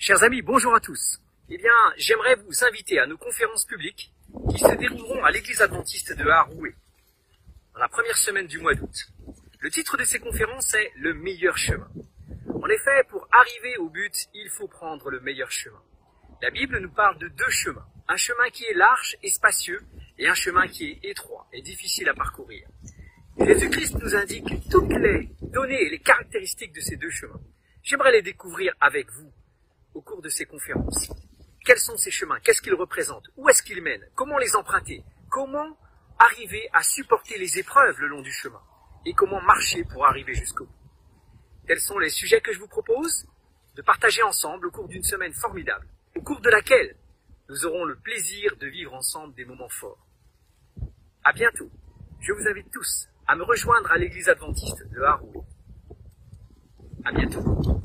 Chers amis, bonjour à tous. Eh bien, j'aimerais vous inviter à nos conférences publiques qui se dérouleront à l'église adventiste de Haroué, dans la première semaine du mois d'août. Le titre de ces conférences est Le meilleur chemin. En effet, pour arriver au but, il faut prendre le meilleur chemin. La Bible nous parle de deux chemins. Un chemin qui est large et spacieux et un chemin qui est étroit et difficile à parcourir. Jésus-Christ nous indique toutes les données et les caractéristiques de ces deux chemins. J'aimerais les découvrir avec vous au cours de ces conférences. Quels sont ces chemins? Qu'est-ce qu'ils représentent? Où est-ce qu'ils mènent? Comment les emprunter? Comment arriver à supporter les épreuves le long du chemin? Et comment marcher pour arriver jusqu'au bout? Tels sont les sujets que je vous propose de partager ensemble au cours d'une semaine formidable, au cours de laquelle nous aurons le plaisir de vivre ensemble des moments forts. À bientôt. Je vous invite tous à me rejoindre à l'église adventiste de Haroun. À bientôt.